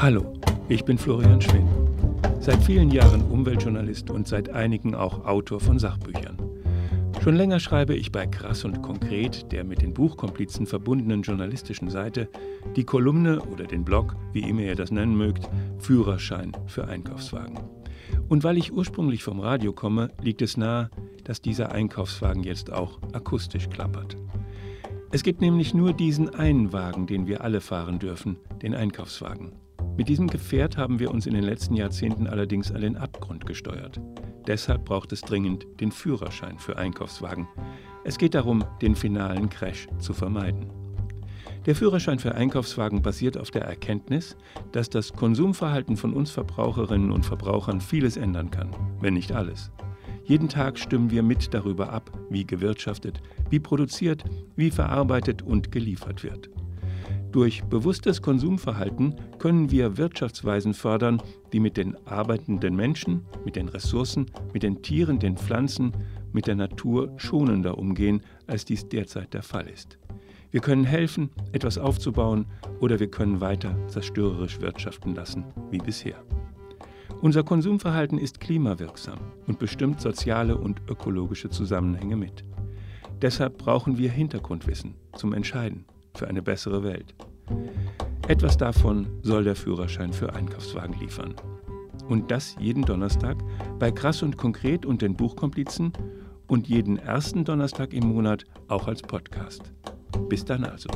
Hallo, ich bin Florian Schwinn. Seit vielen Jahren Umweltjournalist und seit einigen auch Autor von Sachbüchern. Schon länger schreibe ich bei Krass und Konkret, der mit den Buchkomplizen verbundenen journalistischen Seite, die Kolumne oder den Blog, wie immer ihr das nennen mögt, Führerschein für Einkaufswagen. Und weil ich ursprünglich vom Radio komme, liegt es nahe, dass dieser Einkaufswagen jetzt auch akustisch klappert. Es gibt nämlich nur diesen einen Wagen, den wir alle fahren dürfen, den Einkaufswagen. Mit diesem Gefährt haben wir uns in den letzten Jahrzehnten allerdings an den Abgrund gesteuert. Deshalb braucht es dringend den Führerschein für Einkaufswagen. Es geht darum, den finalen Crash zu vermeiden. Der Führerschein für Einkaufswagen basiert auf der Erkenntnis, dass das Konsumverhalten von uns Verbraucherinnen und Verbrauchern vieles ändern kann, wenn nicht alles. Jeden Tag stimmen wir mit darüber ab, wie gewirtschaftet, wie produziert, wie verarbeitet und geliefert wird. Durch bewusstes Konsumverhalten können wir Wirtschaftsweisen fördern, die mit den arbeitenden Menschen, mit den Ressourcen, mit den Tieren, den Pflanzen, mit der Natur schonender umgehen, als dies derzeit der Fall ist. Wir können helfen, etwas aufzubauen oder wir können weiter zerstörerisch wirtschaften lassen wie bisher. Unser Konsumverhalten ist klimawirksam und bestimmt soziale und ökologische Zusammenhänge mit. Deshalb brauchen wir Hintergrundwissen zum Entscheiden für eine bessere Welt. Etwas davon soll der Führerschein für Einkaufswagen liefern. Und das jeden Donnerstag bei Krass und Konkret und den Buchkomplizen und jeden ersten Donnerstag im Monat auch als Podcast. Bis dann also.